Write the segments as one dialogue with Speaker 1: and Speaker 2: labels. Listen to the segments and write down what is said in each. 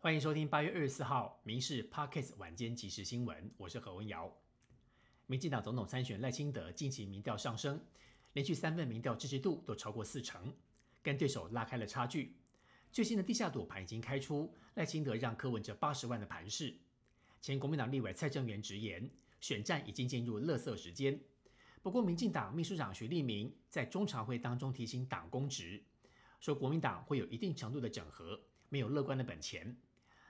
Speaker 1: 欢迎收听八月二十四号《民事 Pockets 晚间即时新闻》，我是何文瑶。民进党总统参选赖清德近期民调上升，连续三份民调支持度都超过四成，跟对手拉开了差距。最新的地下赌盘已经开出，赖清德让柯文哲八十万的盘势。前国民党立委蔡正元直言，选战已经进入乐色时间。不过，民进党秘书长徐立明在中常会当中提醒党公职，说国民党会有一定程度的整合，没有乐观的本钱。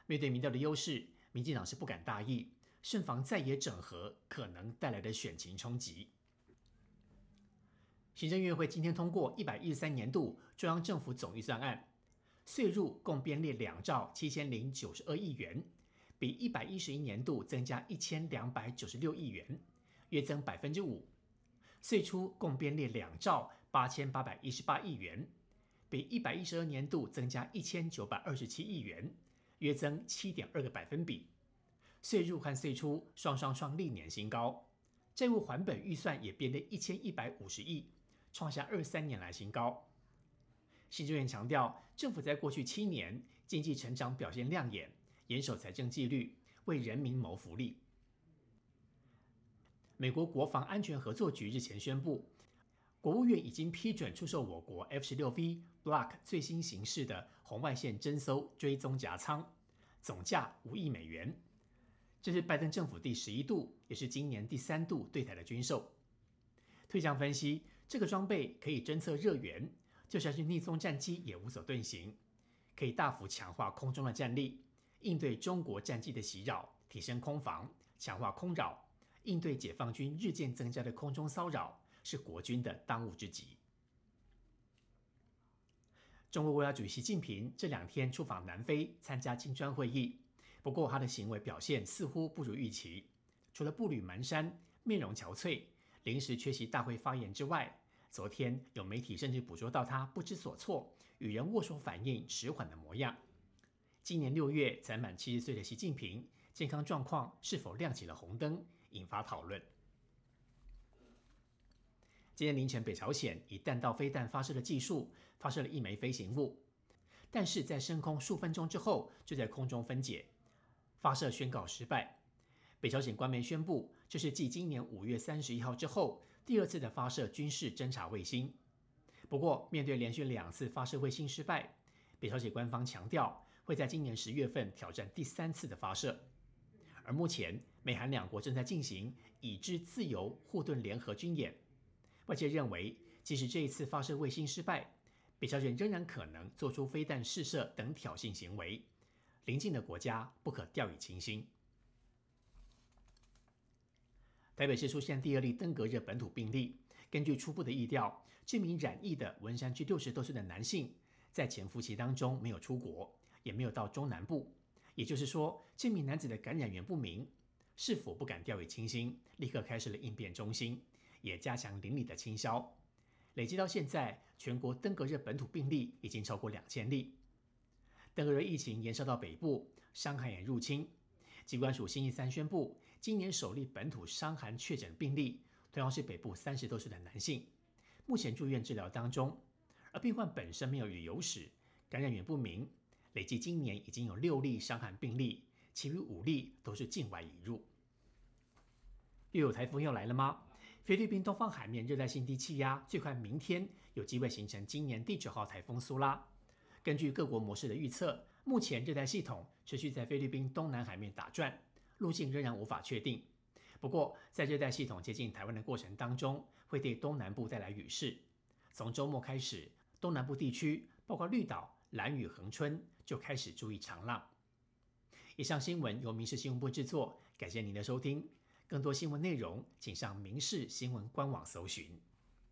Speaker 1: 面对民调的优势，民进党是不敢大意，慎防再也整合可能带来的选情冲击。行政院会今天通过一百一十三年度中央政府总预算案，税入共编列两兆七千零九十二亿元，比一百一十一年度增加一千两百九十六亿元，约增百分之五；税出共编列两兆八千八百一十八亿元，比一百一十二年度增加一千九百二十七亿元。约增七点二个百分比，税入和税出双双创历年新高，债务还本预算也编列一千一百五十亿，创下二三年来新高。新政院强调，政府在过去七年经济成长表现亮眼，严守财政纪律，为人民谋福利。美国国防安全合作局日前宣布，国务院已经批准出售我国 F 十六 V。Block 最新形式的红外线侦搜追踪夹舱，总价五亿美元。这是拜登政府第十一度，也是今年第三度对台的军售。退将分析，这个装备可以侦测热源，就算是逆风战机也无所遁形，可以大幅强化空中的战力，应对中国战机的袭扰，提升空防，强化空扰，应对解放军日渐增加的空中骚扰，是国军的当务之急。中国国家主席习近平这两天出访南非参加金砖会议，不过他的行为表现似乎不如预期。除了步履蹒跚、面容憔悴、临时缺席大会发言之外，昨天有媒体甚至捕捉到他不知所措、与人握手反应迟缓的模样。今年六月才满七十岁的习近平，健康状况是否亮起了红灯，引发讨论。今天凌晨，北朝鲜以弹道飞弹发射的技术发射了一枚飞行物，但是在升空数分钟之后就在空中分解，发射宣告失败。北朝鲜官媒宣布，这是继今年五月三十一号之后第二次的发射军事侦察卫星。不过，面对连续两次发射卫星失败，北朝鲜官方强调会在今年十月份挑战第三次的发射。而目前，美韩两国正在进行已知自由护盾联合军演。外界认为，即使这一次发射卫星失败，北朝鲜仍然可能做出飞弹试射等挑衅行为，邻近的国家不可掉以轻心。台北市出现第二例登革热本土病例，根据初步的疫调，这名染疫的文山区六十多岁的男性，在潜伏期当中没有出国，也没有到中南部，也就是说，这名男子的感染源不明，是否不敢掉以轻心，立刻开始了应变中心。也加强邻里的清消，累计到现在，全国登革热本土病例已经超过两千例。登革热疫情延烧到北部，伤寒也入侵。机关署星期三宣布，今年首例本土伤寒确诊病例，同样是北部三十多岁的男性，目前住院治疗当中。而病患本身没有旅游史，感染源不明。累计今年已经有六例伤寒病例，其余五例都是境外引入。又有台风要来了吗？菲律宾东方海面热带性低气压最快明天有机会形成今年第九号台风苏拉。根据各国模式的预测，目前热带系统持续在菲律宾东南海面打转，路径仍然无法确定。不过，在热带系统接近台湾的过程当中，会对东南部带来雨势。从周末开始，东南部地区包括绿岛、兰屿、恒春就开始注意长浪。以上新闻由民事新闻部制作，感谢您的收听。更多新闻内容，请上民事新闻官网搜寻。